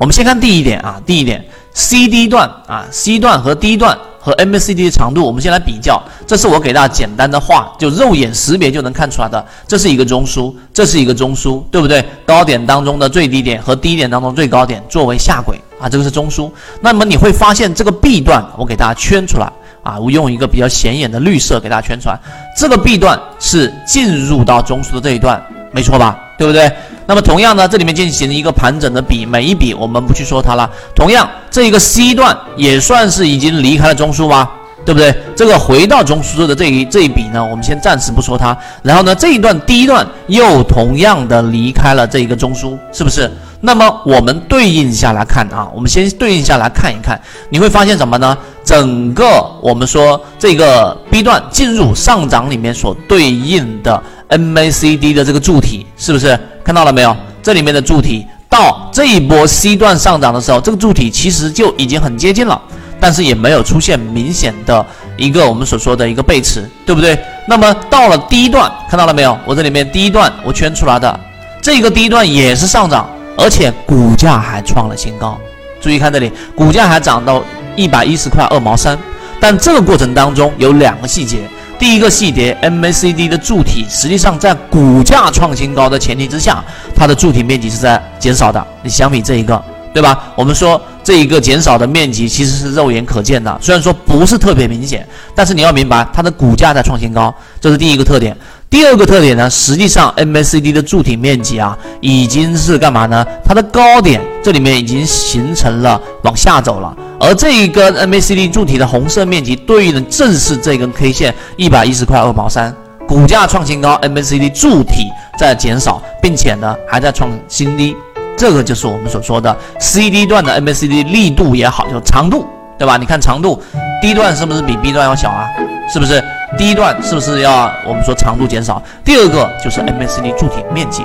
我们先看第一点啊，第一点，C D 段啊，C 段和 D 段和 MACD 的长度，我们先来比较。这是我给大家简单的画，就肉眼识别就能看出来的。这是一个中枢，这是一个中枢，对不对？高点当中的最低点和低点当中最高点作为下轨啊，这个是中枢。那么你会发现这个 B 段，我给大家圈出来啊，我用一个比较显眼的绿色给大家圈出来。这个 B 段是进入到中枢的这一段，没错吧？对不对？那么同样呢，这里面进行一个盘整的比，每一笔我们不去说它了。同样，这一个 C 段也算是已经离开了中枢吧，对不对？这个回到中枢的这一这一笔呢，我们先暂时不说它。然后呢，这一段第一段又同样的离开了这一个中枢，是不是？那么我们对应下来看啊，我们先对应下来看一看，你会发现什么呢？整个我们说这个 B 段进入上涨里面所对应的 MACD 的这个柱体，是不是？看到了没有？这里面的柱体到这一波 C 段上涨的时候，这个柱体其实就已经很接近了，但是也没有出现明显的一个我们所说的一个背驰，对不对？那么到了第一段，看到了没有？我这里面第一段我圈出来的这个第一段也是上涨，而且股价还创了新高。注意看这里，股价还涨到一百一十块二毛三。但这个过程当中有两个细节。第一个细节，MACD 的柱体实际上在股价创新高的前提之下，它的柱体面积是在减少的。你相比这一个，对吧？我们说这一个减少的面积其实是肉眼可见的，虽然说不是特别明显，但是你要明白它的股价在创新高，这是第一个特点。第二个特点呢，实际上 MACD 的柱体面积啊，已经是干嘛呢？它的高点这里面已经形成了往下走了。而这一根 MACD 柱体的红色面积对应的正是这根 K 线一百一十块二毛三，股价创新高，MACD 柱体在减少，并且呢还在创新低，这个就是我们所说的 CD 段的 MACD 力度也好，就长度，对吧？你看长度，，D 段是不是比 B 段要小啊？是不是？第一段是不是要我们说长度减少？第二个就是 MACD 柱体面积。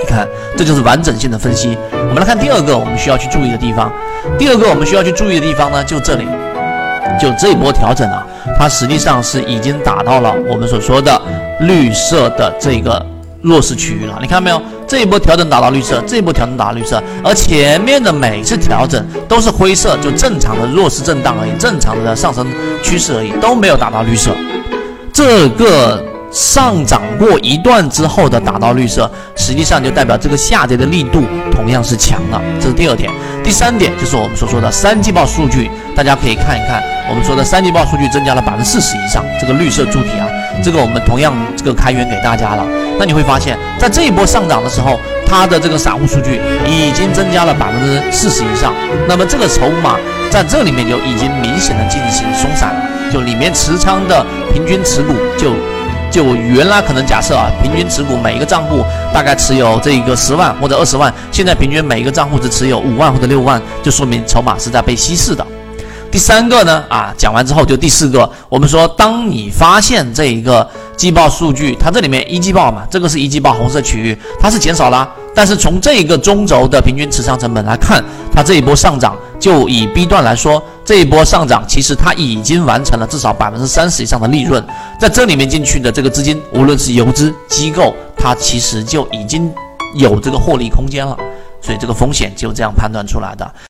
你看，这就是完整性的分析。我们来看第二个，我们需要去注意的地方。第二个我们需要去注意的地方呢，就这里，就这一波调整啊，它实际上是已经打到了我们所说的绿色的这个弱势区域了。你看到没有？这一波调整打到绿色，这一波调整打到绿色，而前面的每次调整都是灰色，就正常的弱势震荡而已，正常的上升趋势而已，都没有打到绿色。这个。上涨过一段之后的打到绿色，实际上就代表这个下跌的力度同样是强的，这是第二点。第三点就是我们所说的三季报数据，大家可以看一看，我们说的三季报数据增加了百分之四十以上，这个绿色柱体啊，这个我们同样这个开源给大家了。那你会发现在这一波上涨的时候，它的这个散户数据已经增加了百分之四十以上，那么这个筹码在这里面就已经明显的进行松散了，就里面持仓的平均持股就。就原来可能假设啊，平均持股每一个账户大概持有这一个十万或者二十万，现在平均每一个账户只持有五万或者六万，就说明筹码是在被稀释的。第三个呢，啊，讲完之后就第四个，我们说，当你发现这一个季报数据，它这里面一季报嘛，这个是一季报红色区域，它是减少了，但是从这一个中轴的平均持仓成本来看，它这一波上涨，就以 B 段来说，这一波上涨其实它已经完成了至少百分之三十以上的利润，在这里面进去的这个资金，无论是游资机构，它其实就已经有这个获利空间了，所以这个风险就这样判断出来的。